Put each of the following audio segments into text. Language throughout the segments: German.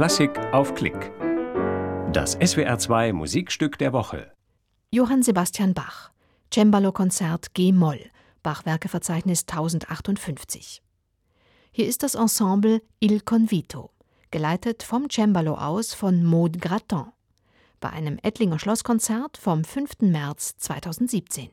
Klassik auf Klick. Das SWR2 Musikstück der Woche. Johann Sebastian Bach. Cembalo-Konzert G-Moll. Bachwerkeverzeichnis 1058. Hier ist das Ensemble Il Convito, geleitet vom Cembalo aus von Maud Gratton. Bei einem Ettlinger Schlosskonzert vom 5. März 2017.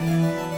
Música